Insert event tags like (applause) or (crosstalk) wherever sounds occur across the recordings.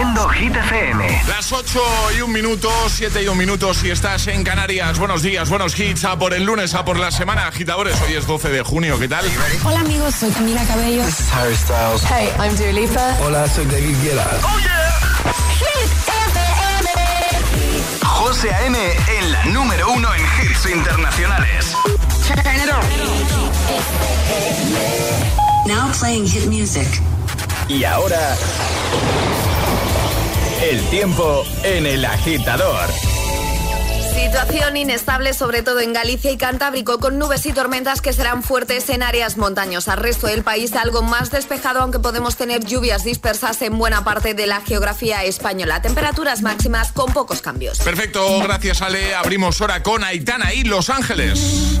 Haciendo Hit FM. Las 8 y un minuto, 7 y un minuto si estás en Canarias. Buenos días, buenos hits. A por el lunes, a por la semana, agitadores. Hoy es 12 de junio, ¿qué tal? Hola amigos, soy Camila Cabello. This is Harry Styles. Hey, I'm Dua Lipa. Hola, soy David Guetta. ¡Oh, yeah! Hit FM. José A.M. en la número uno en hits internacionales. Turn it on. Now playing hit music. Y ahora... El tiempo en el agitador. Situación inestable, sobre todo en Galicia y Cantábrico, con nubes y tormentas que serán fuertes en áreas montañosas. Resto del país algo más despejado, aunque podemos tener lluvias dispersas en buena parte de la geografía española. Temperaturas máximas con pocos cambios. Perfecto, gracias Ale. Abrimos hora con Aitana y Los Ángeles.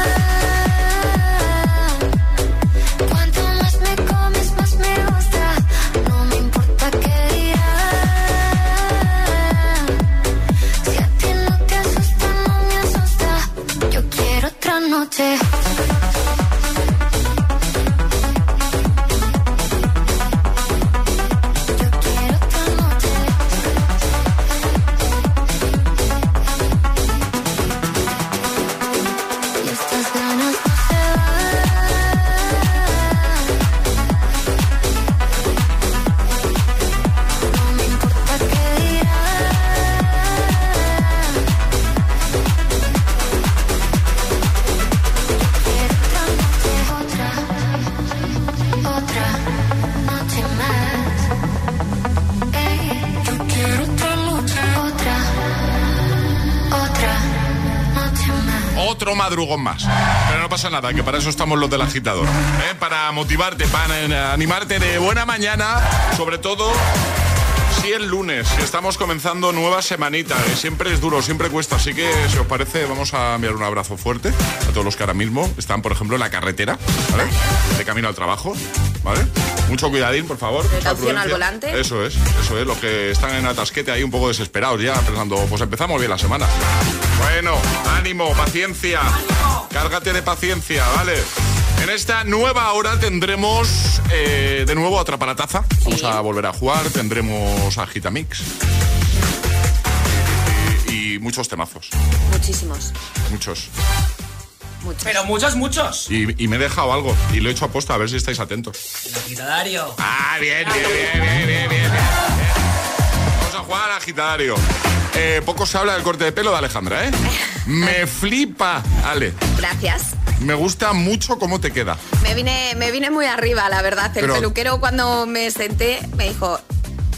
Más. Pero no pasa nada, que para eso estamos los del agitador. ¿eh? Para motivarte, para animarte de buena mañana, sobre todo si el lunes estamos comenzando nueva semanita. que siempre es duro, siempre cuesta. Así que, si os parece, vamos a enviar un abrazo fuerte a todos los que ahora mismo están, por ejemplo, en la carretera, ¿vale? De camino al trabajo, ¿vale? Mucho cuidadín, por favor. Precaución al volante. Eso es, eso es. Los que están en atasquete ahí un poco desesperados ya, pensando, pues empezamos bien la semana. Bueno, ánimo, paciencia. Cárgate de paciencia, ¿vale? En esta nueva hora tendremos eh, de nuevo otra parataza. Vamos a volver a jugar, tendremos a Gitamix. Y, y muchos temazos, Muchísimos, muchos. muchos. Pero muchos, muchos. Y, y me he dejado algo, y lo he hecho a posta, a ver si estáis atentos. El agitadario. Ah, bien, bien, bien, bien, bien, bien, bien. Vamos a jugar al agitadario. Eh, poco se habla del corte de pelo de Alejandra, ¿eh? Me (laughs) flipa, Ale. Gracias. Me gusta mucho cómo te queda. Me vine, me vine muy arriba, la verdad. El Pero- peluquero cuando me senté me dijo,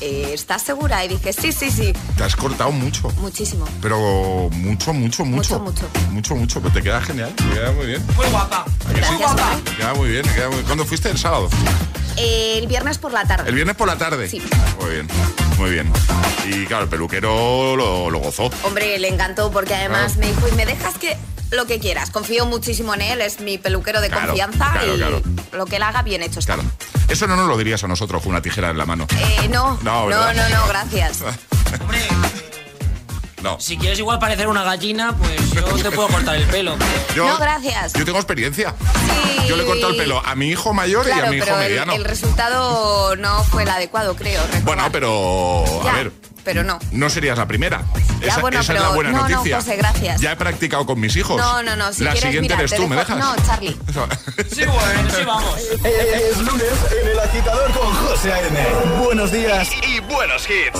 eh, ¿estás segura? Y dije, sí, sí, sí, Te has cortado mucho. muchísimo. Pero mucho, mucho, mucho. Mucho, mucho. Mucho, mucho. Pero te queda genial. Te queda muy bien. Muy guapa. Gracias. Te queda muy bien. te queda muy- ¿Cuándo fuiste? El sábado. Eh, el viernes por la tarde. El viernes por la tarde. Sí. Muy bien, muy bien. Y claro, el peluquero lo, lo gozó. Hombre, le encantó porque además me dijo, y me dejas que lo que quieras. Confío muchísimo en él, es mi peluquero de Claro, confianza claro, y claro. lo que él haga bien hecho está. Claro. Eso no nos lo dirías a nosotros con una tijera en la mano. Eh, no, No, no, no, no, gracias. Hombre, (laughs) No. si quieres igual parecer una gallina, pues yo te puedo cortar el pelo. (laughs) Yo, No, gracias. Yo tengo experiencia. Sí. Yo le corto el pelo a mi hijo mayor y a mi hijo pero mediano. el resultado no fue el adecuado, creo. recordar. Bueno, pero Ya, a ver. pero no. No serías la primera. Ya, esa bueno, esa es la buena no, no, noticia. José, gracias. Ya he practicado con mis hijos. No, no, no, si la quieres, siguiente mira, eres tú, ¿me dejas? No, Charlie. (laughs) Sí, bueno, sí, vamos. (laughs) Es lunes en el agitador con José A.M. Buenos días. Y buenos hits.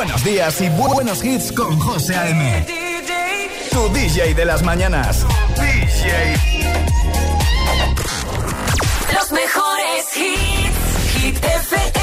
Buenos días y bu- buenos hits con José A.M. Tu DJ de las mañanas. DJ. Los mejores hits. Hit FM.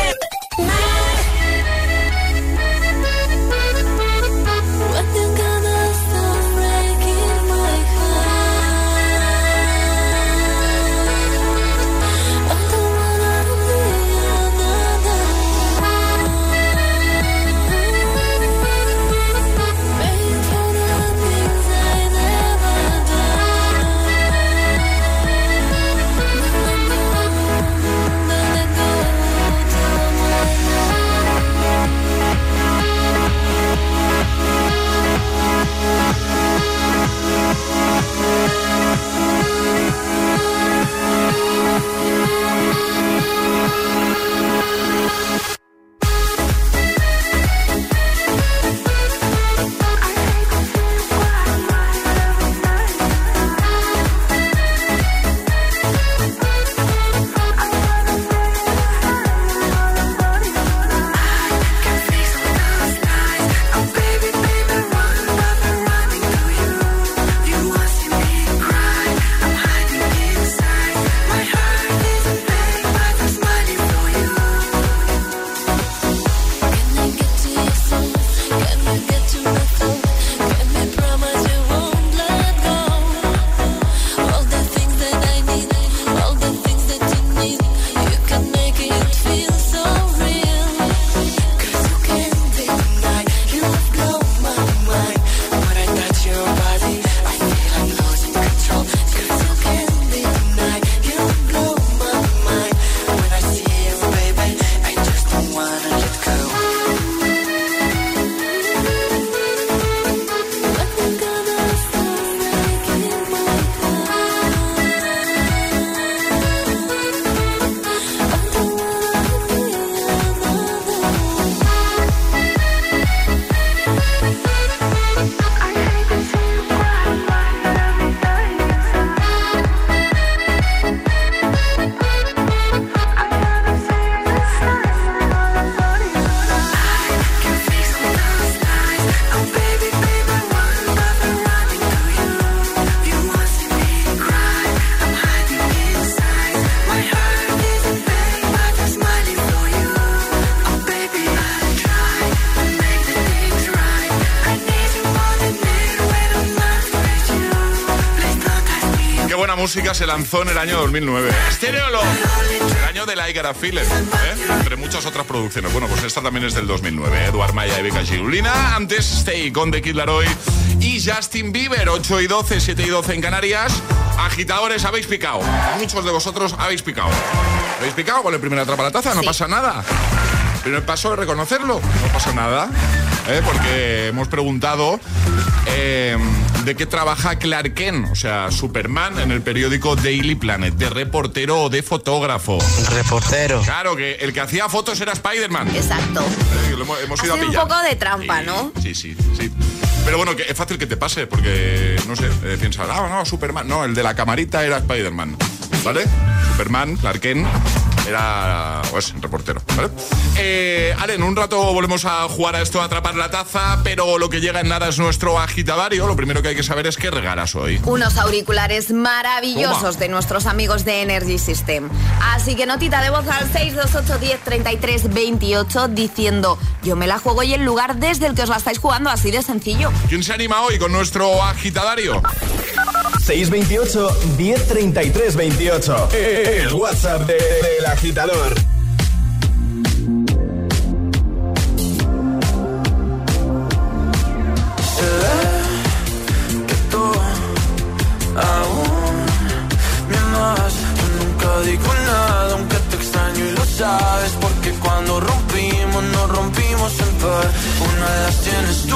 Música se lanzó en el año 2009. Stereolog, el año de la Igara Filler, ¿eh? entre muchas otras producciones. Bueno, pues esta también es del 2009. Eduard Maya y Beca Girulina. Antes, Stay con The Kid Laroi y Justin Bieber, 8 y 12, 7 y 12 en Canarias. Agitadores, habéis picado. Muchos de vosotros habéis picado. ¿Habéis picado con el primer atrapa la taza? No pasa nada. Primer paso es reconocerlo, no pasa nada. ¿eh? Porque hemos preguntado eh, de qué trabaja Clark Kent, o sea, Superman, en el periódico Daily Planet, de reportero o de fotógrafo. Reportero. Claro, que el que hacía fotos era Spider-Man. Exacto. Eh, lo hemos, hemos Ha ido a sido un pillar. poco de trampa, ¿no? Sí, sí, sí. Pero bueno, que es fácil que te pase, porque, no sé, eh, piensas, ah, no, Superman. No, el de la camarita era Spider-Man, ¿vale? Superman, Clark Kent, era, pues, reportero, ¿vale? Eh, Ale, en un rato volvemos a jugar a esto, a atrapar la taza, pero lo que llega en nada es nuestro agitadario. Lo primero que hay que saber es qué regalas hoy. Unos auriculares maravillosos Toma. de nuestros amigos de Energy System. Así que notita de voz al 628 10 33 28 diciendo yo me la juego y el lugar desde el que os la estáis jugando, así de sencillo. ¿Quién se anima hoy con nuestro agitadario? 628 1033 28. El WhatsApp de- del agitador. que tú aún me amas. Yo nunca digo nada, aunque te extraño y lo sabes. Porque cuando rompimos, nos rompimos en par. Una de las tienes tú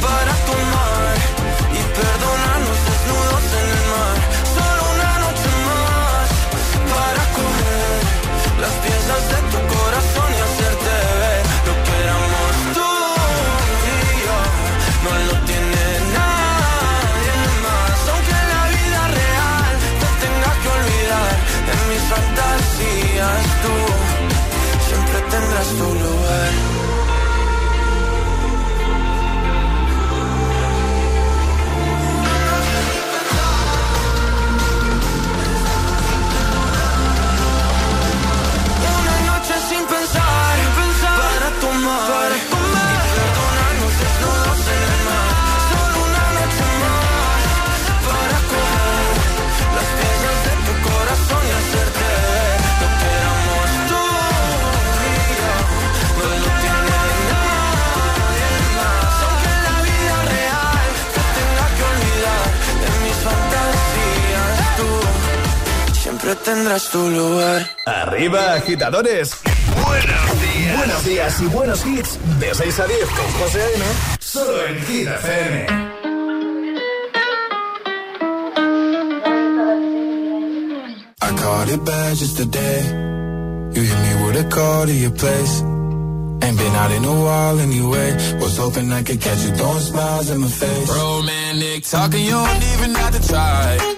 para tomar y perdonarnos desnudos en el mar. Solo una noche más para comer las piezas de tendrás tu lugar. Arriba, agitadores. Buenos días. Buenos días y buenos hits. De 6 a 10 con José A.M. Solo en Hit FM. I caught it bad just today. You hit me with a call to your place. Ain't been out in a while anyway. Was hoping I could catch you throwing smiles in my face. Romantic talking, you don't even have to try.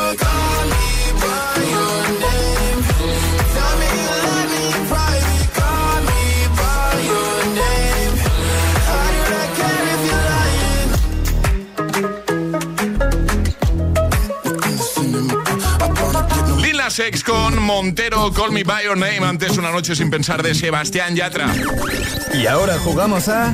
Lil Nas X con Montero, Call Me By Your Name. Antes una noche sin pensar de Sebastián Yatra. Y ahora jugamos a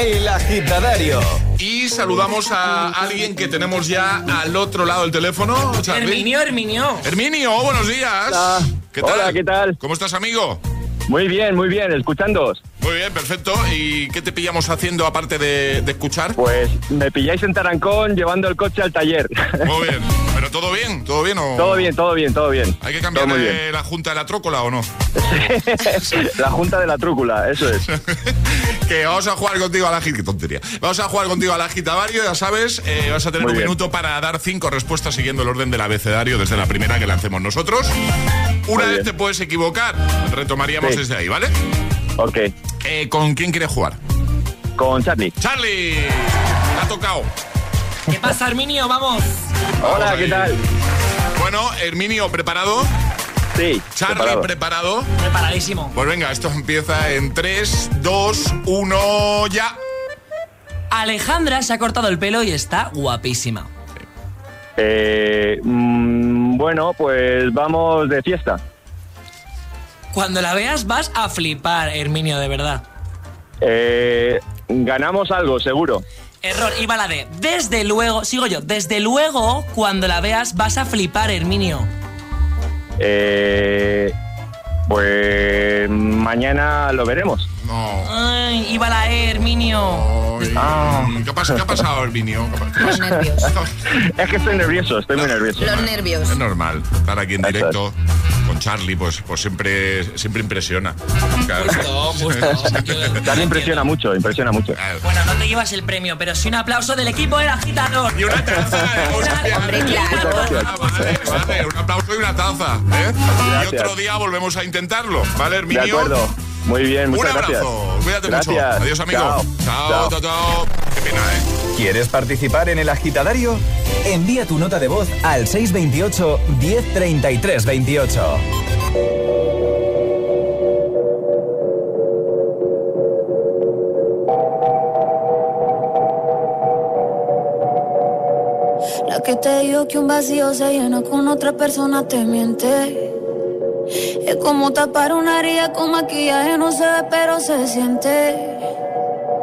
El Agitadario. Y saludamos a alguien que tenemos ya al otro lado del teléfono. Charlie. Herminio, Herminio. Herminio, buenos días. Hola. ¿Qué tal? Hola, ¿qué tal? ¿Cómo estás, amigo? Muy bien, muy bien, escuchándoos. Muy bien, perfecto. ¿Y qué te pillamos haciendo aparte de, de escuchar? Pues me pilláis en Tarancón llevando el coche al taller. Muy bien. (laughs) ¿Pero todo bien? ¿Todo bien o...? todo bien, todo bien, todo bien. ¿Hay que bien. la junta de la trócola o no? (laughs) La junta de la trúcula, eso es. (laughs) que vamos a jugar contigo a la agita. Qué tontería. Vamos a jugar contigo a la agitadario, ya sabes. eh, vas a tener Muy un bien. minuto para dar cinco respuestas siguiendo el orden del abecedario desde la primera que lancemos nosotros. Una Muy vez bien. te puedes equivocar, retomaríamos Sí. desde ahí, ¿vale? Ok, Eh, ¿Con quién quieres jugar? con Charlie. Charlie, ha tocado. ¿Qué pasa, Herminio? Vamos. Hola. ¿qué tal? Bueno, Herminio, ¿preparado? Sí, Charlie, preparado. ¿preparado? Preparadísimo. Pues venga, esto empieza en 3, 2, 1, ya. Alejandra se ha cortado el pelo y está guapísima. Eh, mm, bueno, pues vamos de fiesta. Cuando la veas vas a flipar, Herminio, de verdad. Eh, ganamos algo, seguro. Error, iba la de. Desde luego, sigo yo, desde luego, cuando la veas vas a flipar, Herminio. Eh, pues mañana lo veremos. No. Ay, iba la E, Herminio. Ay, Ah. ¿Qué, pasa, ¿Qué ha pasado, Herminio? ¿Qué ha- qué Los nervios. (laughs) Es que estoy nervioso, estoy muy nervioso. Los nervios. Es normal. Estar aquí en directo con Charlie, pues, pues siempre, siempre impresiona. Claro. Justo, justo. Charlie impresiona mucho, impresiona mucho. Claro. Bueno, no te llevas el premio, pero sí un aplauso del equipo del agitador. Y una taza de. Hombre, claro. Vale, vale, un aplauso y una taza. ¿eh? Y Gracias. otro día volvemos a intentarlo. ¿Vale, De Herminio? acuerdo. Muy bien, Un muchas abrazo. gracias. Cuídate Gracias. mucho. Adiós, amigo. Chao, Chao. chao, chao. Qué pena, ¿eh? ¿Quieres participar en El Agitadario? Envía tu nota de voz al 628 1033 28. La que te dijo que un vacío se llena con otra persona te miente. Es como tapar una herida con maquillaje, no se ve, pero se siente.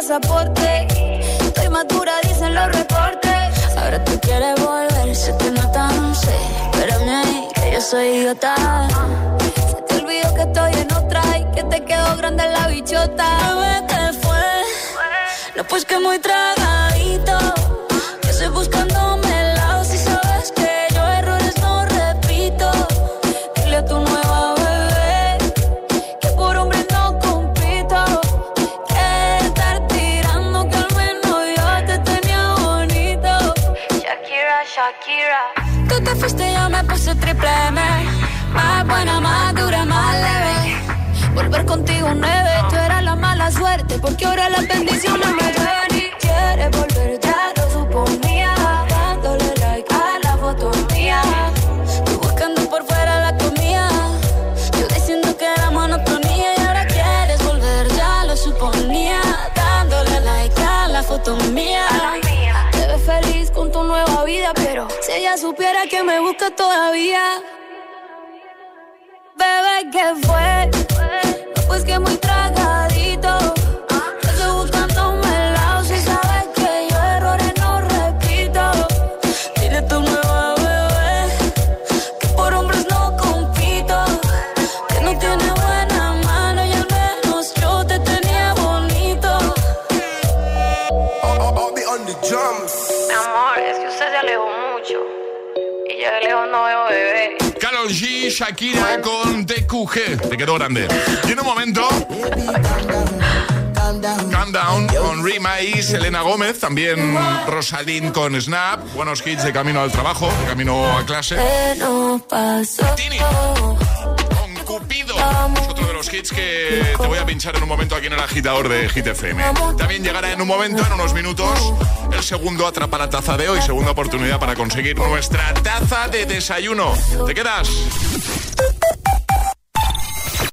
pasaporte. Estoy madura, dicen los reportes. Ahora tú quieres volver, se te nota, no sé. Espérame ahí, que yo soy idiota. Se te olvidó que estoy en otra y que te quedó grande la bichota. Bebé, ¿qué fue? No, pues que muy tragadito. Que estoy buscándome supiera que me busca todavía. Bebé, ¿qué fue? Shakira con DQG. Te quedó grande. Y en un momento. Calm Down con Rima y Selena Gómez. También Rosalind con Snap. Buenos hits de camino al trabajo, de camino a clase. Tini. Cupido. Es otro de los hits que te voy a pinchar en un momento aquí en el agitador de Hit FM. También llegará en un momento, en unos minutos, el segundo Atrapa la Taza de hoy. Segunda oportunidad para conseguir nuestra taza de desayuno. ¿Te quedas?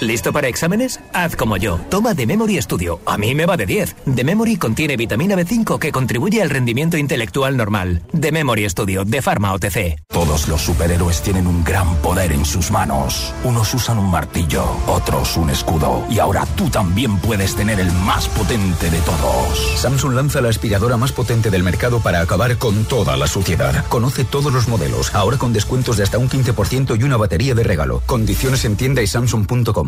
¿Listo para exámenes? Haz como yo. Toma The Memory Studio. A mí me va de 10. The Memory contiene vitamina B5 que contribuye al rendimiento intelectual normal. The Memory Studio de Pharma OTC. Todos los superhéroes tienen un gran poder en sus manos. Unos usan un martillo, otros un escudo. Y ahora tú también puedes tener el más potente de todos. Samsung lanza la aspiradora más potente del mercado para acabar con toda la suciedad. Conoce todos los modelos, ahora con descuentos de hasta un 15% y una batería de regalo. Condiciones en tienda y samsung.com.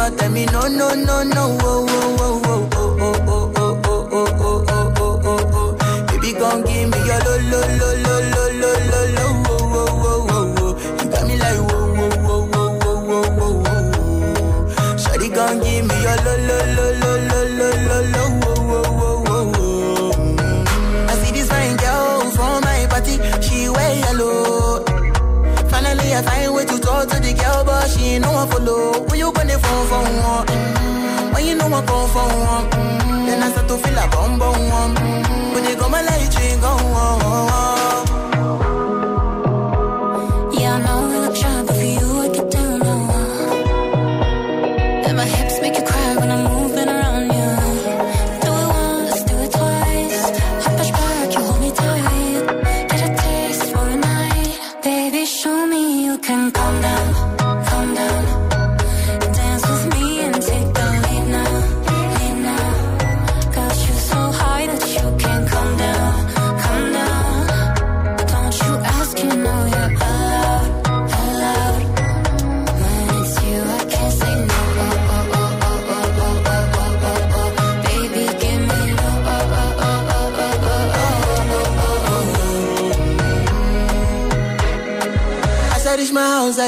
No, tell me no, no, no, no, oh, oh, oh, oh, oh, oh, oh, oh, oh, oh, oh, oh, oh, oh, oh. Baby, gon' give me your lo, lo, lo, lo, lo, lo, lo, lo, oh, oh, oh, oh, oh. You got me like whoa, whoa, whoa, whoa, whoa, whoa, whoa, whoa. Shawty gon' give me your lo, lo, lo, lo, lo, lo, lo, lo, whoa, whoa, whoa, whoa. Mm. I see this fine girl from my party, she wear yellow. Finally, I find way to talk to the girl, but she ain't no When you phone for one? Mm. When you know I come for one? Mm. Then I start to feel a bum bum one. Mm. When they go my light, you go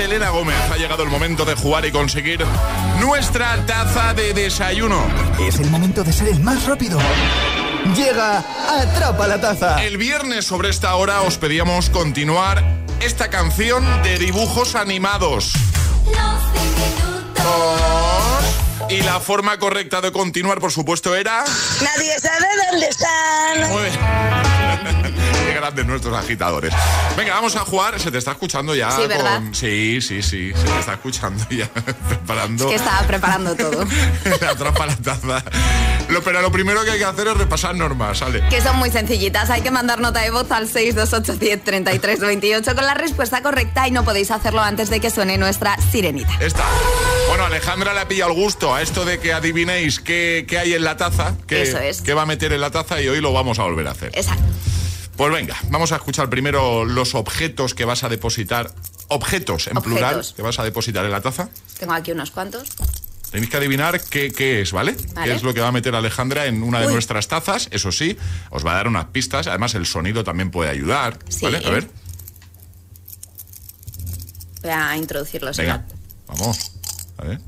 Selena Gómez. Ha llegado el momento de jugar y conseguir nuestra taza de desayuno. Es el momento de ser el más rápido. Llega Atrapa la Taza. El viernes sobre esta hora os pedíamos continuar esta canción de dibujos animados. Y la forma correcta de continuar, por supuesto, era... Nadie sabe dónde están. Muy bien. Grandes nuestros agitadores. Venga, vamos a jugar. Se te está escuchando ya. Sí, ¿verdad? con- Sí, sí, sí. Se te está escuchando ya. (laughs) Preparando. Que estaba preparando todo. (laughs) la trampa la taza. Lo, pero lo primero que hay que hacer es repasar normas, ¿sale? Que son muy sencillitas. Hay que mandar nota de voz al 628103328 con la respuesta correcta y no podéis hacerlo antes de que suene nuestra sirenita. Esta. Bueno, Alejandra le ha pillado el gusto a esto de que adivinéis qué, qué hay en la taza, qué, Eso es. qué va a meter en la taza y hoy lo vamos a volver a hacer. Exacto. Pues venga, vamos a escuchar primero los objetos que vas a depositar. Objetos en Objetos. plural que vas a depositar en la taza. Tengo aquí unos cuantos. Tenéis que adivinar qué, qué es, ¿vale? Vale. ¿Qué es lo que va a meter Alejandra en una de Uy. nuestras tazas? Eso sí, os va a dar unas pistas. Además, el sonido también puede ayudar. Sí. ¿Vale? A ver, Voy a introducirlos. venga, vamos. A ver.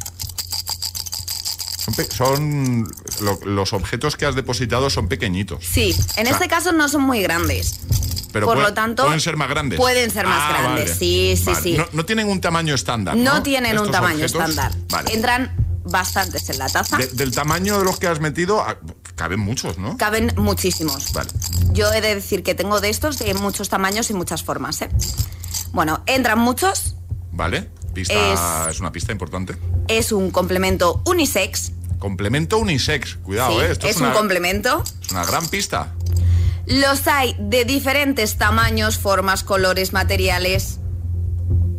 Son, son- lo- los objetos que has depositado son pequeñitos. Sí, en O sea, este caso no son muy grandes. Pero por puede- lo tanto, pueden ser más grandes. pueden ser más Ah, grandes, vale. sí, sí, Vale. sí. No, no tienen un tamaño estándar. No, No, tienen un tamaño objetos. estándar. Vale. Entran bastantes en la taza. De- del tamaño de los que has metido, ah, caben muchos, ¿no? Caben muchísimos. Vale. Yo he de decir que tengo de estos de muchos tamaños y muchas formas. ¿eh? Bueno, entran muchos. Vale. Pista, Es- es... una pista importante. Es un complemento unisex. Complemento unisex. Cuidado, Sí, ¿eh? Esto es es, un complemento. es una gran pista. Los hay de diferentes tamaños, formas, colores, materiales.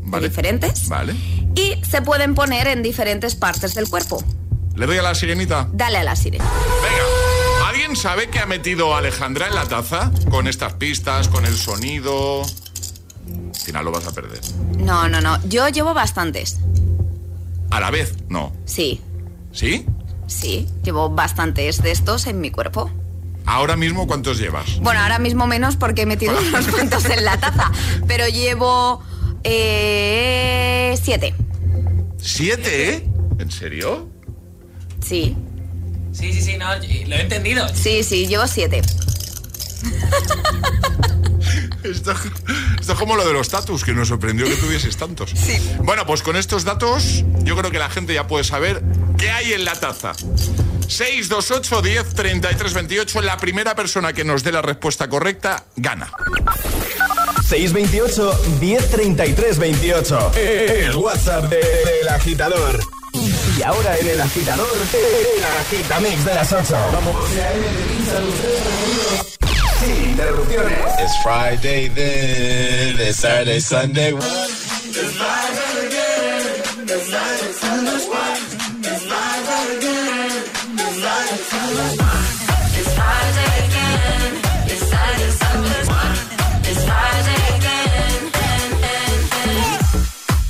Vale. diferentes? Vale. Y se pueden poner en diferentes partes del cuerpo. ¿Le doy a la sirenita? Dale a la sirena. Venga. ¿Alguien sabe qué ha metido Alejandra en la taza? Con estas pistas, con el sonido. Al final lo vas a perder. No, no, no. Yo llevo bastantes. A la vez, no. Sí, ¿Sí? sí. Llevo bastantes de estos en mi cuerpo. Ahora mismo, ¿cuántos llevas? Bueno, ahora mismo menos porque he metido (laughs) unos cuantos en la taza. Pero llevo eh, siete. ¿Siete, eh? ¿En serio? Sí. Sí, sí, sí, no, lo he entendido. Sí, sí, llevo siete. (laughs) Esto, esto es como lo de los tatus, que nos sorprendió que tuvieses tantos. (laughs) Sí. Bueno, pues con estos datos, yo creo que la gente ya puede saber qué hay en la taza. 628 10 33 28. La primera persona que nos dé la respuesta correcta gana. 628 1033 28. El WhatsApp de- del agitador. Y ahora en el agitador, el agitamix de las 8. Vamos. Sin interrupciones. It's Friday then, it's Saturday, Sunday.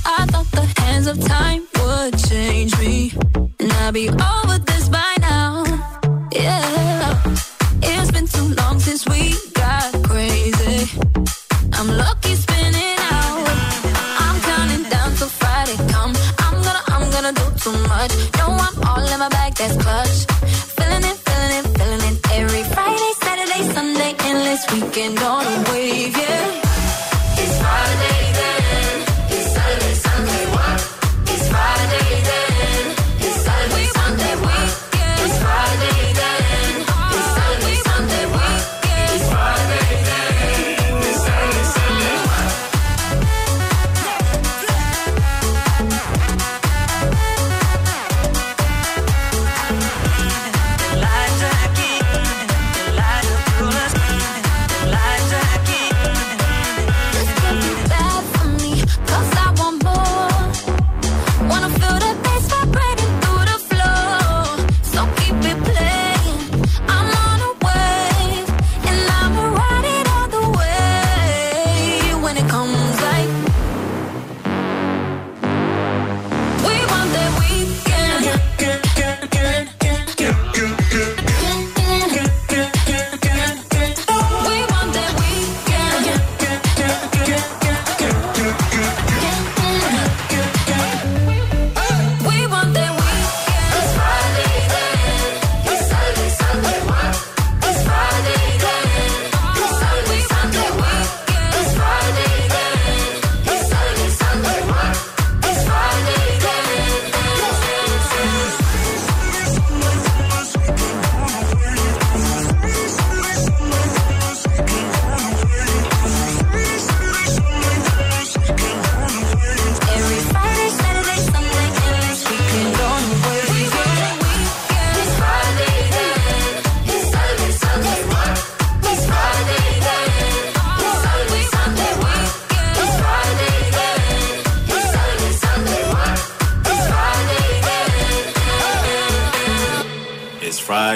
I thought the hands of time would change me, and I'd be over That's club.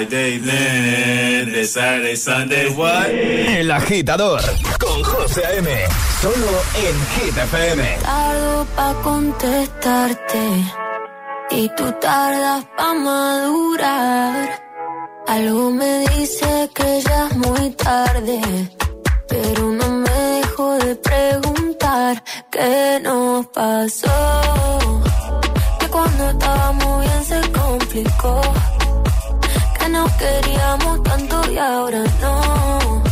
Friday, then the Saturday, Sunday, what? El agitador con José A.M. Solo en Hit FM. Tardo pa' contestarte y tú tardas pa' madurar. Algo me dice que ya es muy tarde, pero no me dejo de preguntar qué nos pasó. Que cuando estábamos bien se complicó, nos queríamos tanto y ahora no.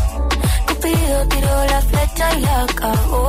Cupido tiró la flecha y la cagó.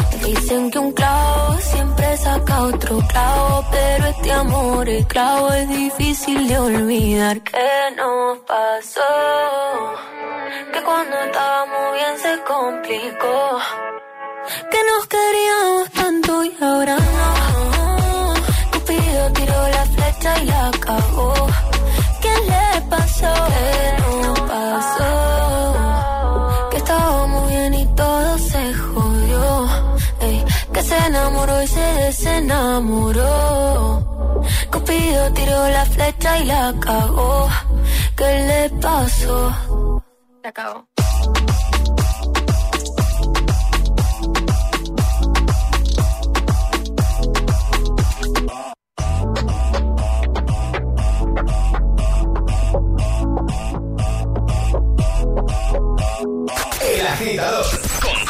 Dicen que un clavo siempre saca otro clavo, pero este amor, el clavo es difícil de olvidar. ¿Qué nos pasó? Que cuando estábamos bien se complicó. Que nos queríamos tanto y ahora no. Cupido tiró la flecha y la cagó. ¿Qué le pasó? ¿Qué nos pasó? Enamoró y se desenamoró. Cupido tiró la flecha y la cagó. ¿Qué le pasó? La cagó. El agitador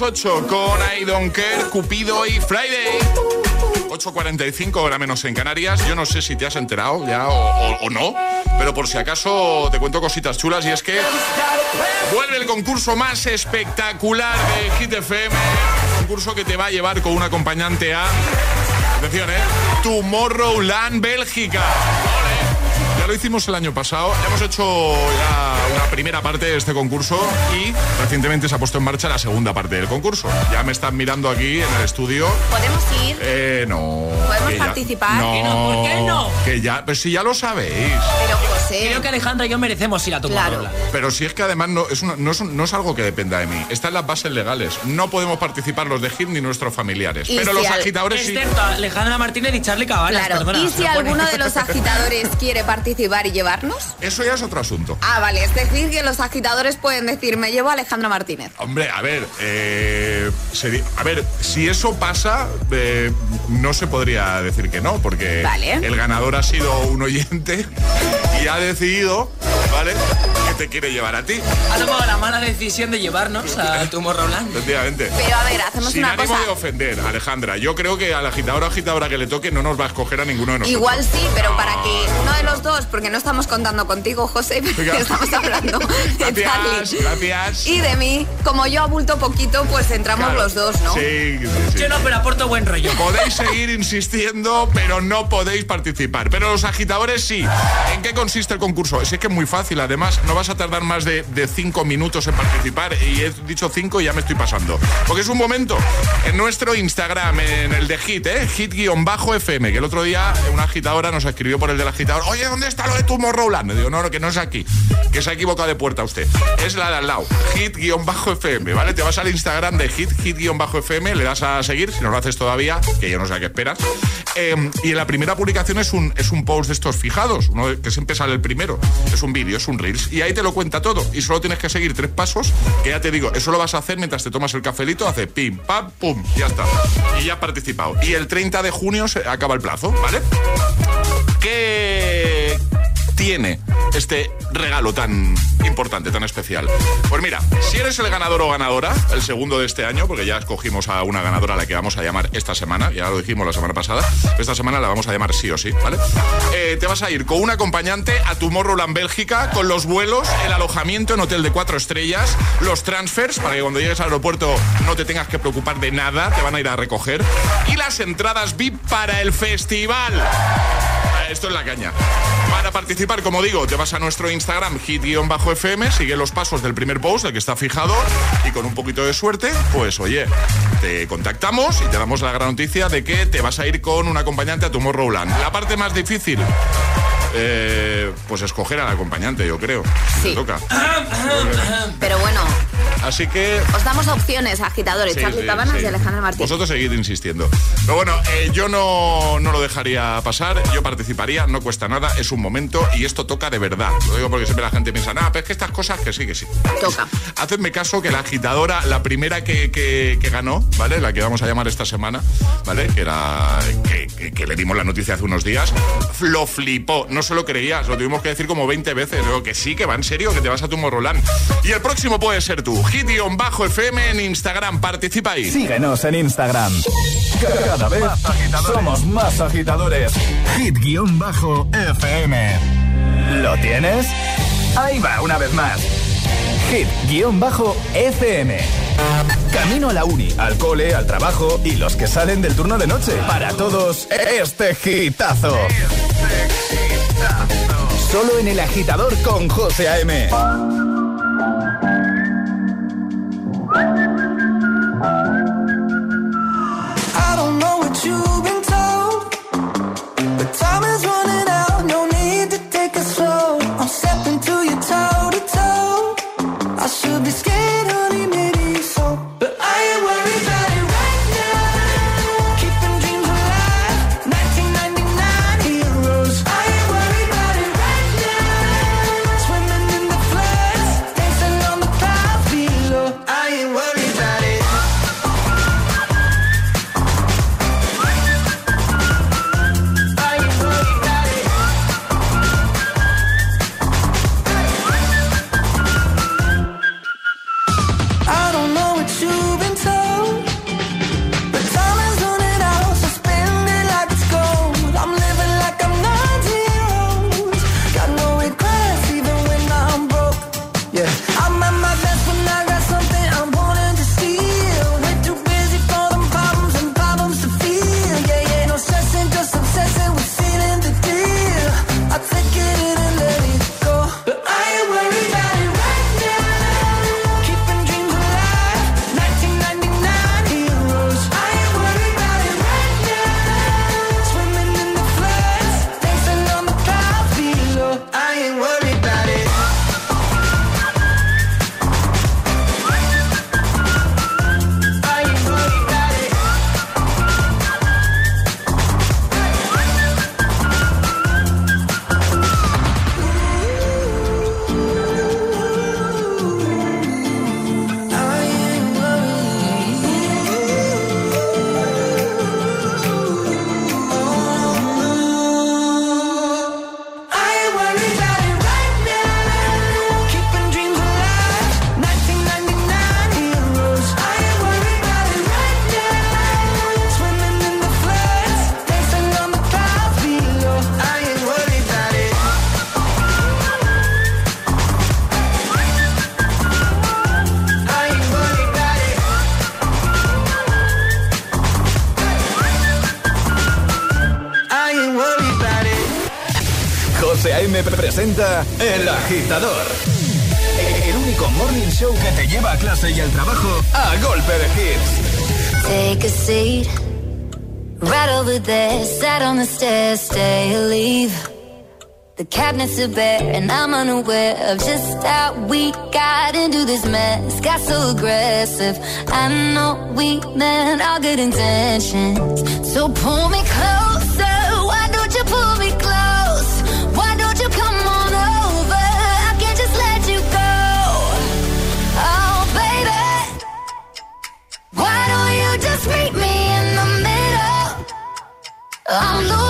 Las 8 con I Don't Care, Cupido y Friday. 8.45 hora menos en Canarias. Yo no sé si te has enterado ya o, no, pero por si acaso te cuento cositas chulas y es que vuelve el concurso más espectacular de Hit FM. Concurso que te va a llevar con un acompañante a. Atención, ¿eh? Tomorrowland, Bélgica. Ya lo hicimos el año pasado, ya hemos hecho primera parte de este concurso y recientemente se ha puesto en marcha la segunda parte del concurso. Ya me están mirando aquí en el estudio. ¿Podemos ir? Eh, no. ¿Podemos ya- participar? No, ¿Que no? ¿Por qué no? Que ya, pero si ya lo sabéis. Pero José. Creo que Alejandra y yo merecemos ir a tu Claro. Pero si es que además no es, una- no, es, un- no es algo que dependa de mí. Está en las bases legales. No podemos participar los de HIT ni nuestros familiares. Y pero si los al- agitadores sí. Excepto Alejandra Martínez y Charlie Cabanas. Claro. perdona, ¿Y si alguno de los (laughs) agitadores quiere participar y llevarnos? Eso ya es otro asunto. Ah, vale. Es decir, que los agitadores pueden decir, me llevo a Alejandra Martínez. Hombre, a ver, eh, sería- a ver, si eso pasa, eh, no se podría decir que no, porque Vale. el ganador ha sido un oyente y ha decidido, ¿vale? Que te quiere llevar a ti, Ha tomado la mala decisión de llevarnos a Tomorrowland. efectivamente. Pero a ver, hacemos Sin una ánimo cosa. de ofender, Alejandra. Yo creo que al agitador o agitadora que le toque no nos va a escoger a ninguno de nosotros. Igual sí, pero para que uno de los dos, porque no estamos contando contigo, José, (laughs) estamos hablando (laughs) de Gracias, Charlie gracias. y de mí, como yo abulto poquito, pues entramos Claro. los dos, ¿no? Sí, sí, sí. Yo no, pero aporto buen rollo. Podéis seguir insistiendo, pero no podéis participar. Pero los agitadores sí. ¿En qué consiste el concurso? Es que es muy fácil. Además, no vas a tardar más de, de cinco minutos en participar. Y he dicho cinco y ya me estoy pasando. Porque es un momento en nuestro Instagram, en el de Hit, ¿eh? Hit-FM. Que el otro día una agitadora nos escribió por el del agitador. Oye, ¿dónde está lo de Tomorrowland? Le digo, no, no, que no es aquí. Que se ha equivocado de puerta usted. Es la de al lado. Hit-FM, ¿vale? Te vas al Instagram de Hit, Hit-FM, le das a seguir, si no lo haces todavía, que yo no sé a qué esperas. Eh, y en la primera publicación es un, es un post de estos fijados, uno que siempre sale el primero. Es un vídeo, es un Reels. Y ahí te lo cuenta todo. Y solo tienes que seguir tres pasos, que ya te digo, eso lo vas a hacer mientras te tomas el cafelito, hace pim, pam, pum, ya está. Y ya has participado. Y el 30 de junio se acaba el plazo, ¿vale? ¿Qué tiene este regalo tan importante, tan especial? Pues mira, si eres el ganador o ganadora, el segundo de este año, porque ya escogimos a una ganadora a la que vamos a llamar esta semana, ya lo dijimos la semana pasada, esta semana la vamos a llamar sí o sí, ¿vale? Eh, te vas a ir con un acompañante a Tomorrowland Bélgica, con los vuelos, el alojamiento en hotel de cuatro estrellas, los transfers, para que cuando llegues al aeropuerto no te tengas que preocupar de nada, te van a ir a recoger, y las entradas VIP para el festival. Esto es la caña. Para participar, como digo, te vas a nuestro Instagram, hit-fm, sigue los pasos del primer post, el que está fijado, y con un poquito de suerte, pues oye, te contactamos y te damos la gran noticia de que te vas a ir con un acompañante a Tomorrowland. La parte más difícil, eh, pues escoger al acompañante, yo creo. Sí. Te toca. Pero bueno, Así que os damos opciones, agitadores, Sí, Charlie sí, Cabanas sí. y Alejandra Martínez. Vosotros seguid insistiendo. Pero bueno, eh, yo no, no lo dejaría pasar, yo participaría, no cuesta nada, es un momento y esto toca de verdad. Lo digo porque siempre la gente piensa, nada, pero es que estas cosas que sí, que sí. Toca. Hacedme caso que la agitadora, la primera que, que- que ganó, ¿vale? La que vamos a llamar esta semana, ¿vale? Que era. Que, que- que le dimos la noticia hace unos días, lo flipó. No se lo creías, lo tuvimos que decir como 20 veces. Digo que sí, que va en serio, que te vas a tu Roland. Y el próximo puede ser tú hit-fm en Instagram. Participa ahí. Síguenos en Instagram. Cada, vez somos más agitadores. Hit-fm. ¿Lo tienes? Ahí va, una vez más. Hit-fm. Camino a la uni, al cole, al trabajo y los que salen del turno de noche. Para todos, este hitazo. Este hitazo. Solo en el agitador con José A.M. Thank you. El agitador. El único morning show que te lleva a clase y al trabajo a golpe de hits. Take a seat. Right over there, sat on the stairs, stay or leave. The cabinets are bare, and I'm unaware of just how we got into this mess. Got so aggressive. I know we meant all good intentions. So pull me close. I'm the.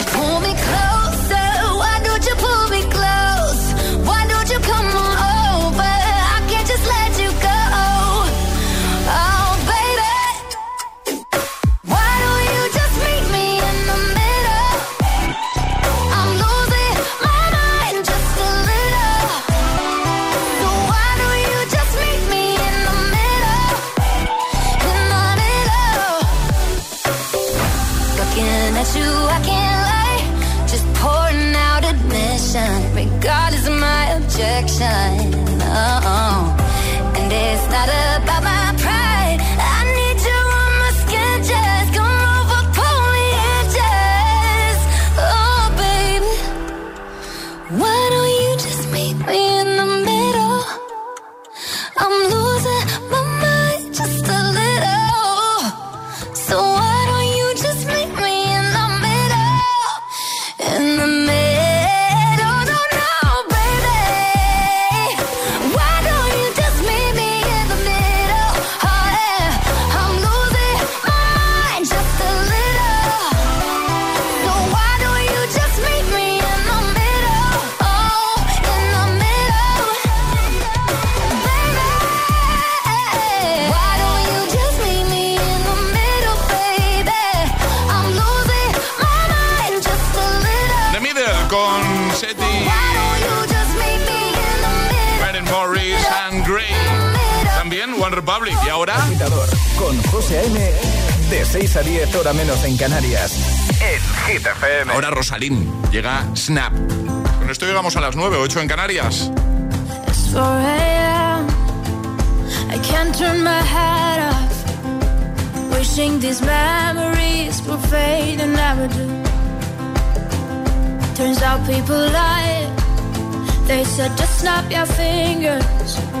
José A.M. De 6 a 10 hora menos en Canarias. En Hit FM. Ahora Rosalín. Llega Snap. Con esto llegamos a las 9, 8 en Canarias. It's 4 a.m. I can't turn my head off. Wishing these memories will fade and never do. Turns out people lie. They said just snap your fingers.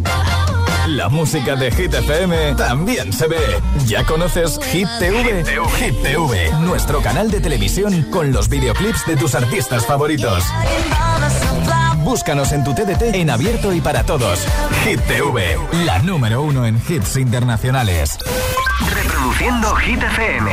La música de Hit FM también se ve. ¿Ya conoces Hit TV? Hit TV, nuestro canal de televisión con los videoclips de tus artistas favoritos. Búscanos en tu TDT en abierto y para todos. Hit TV, la número uno en hits internacionales. Reproduciendo Hit FM.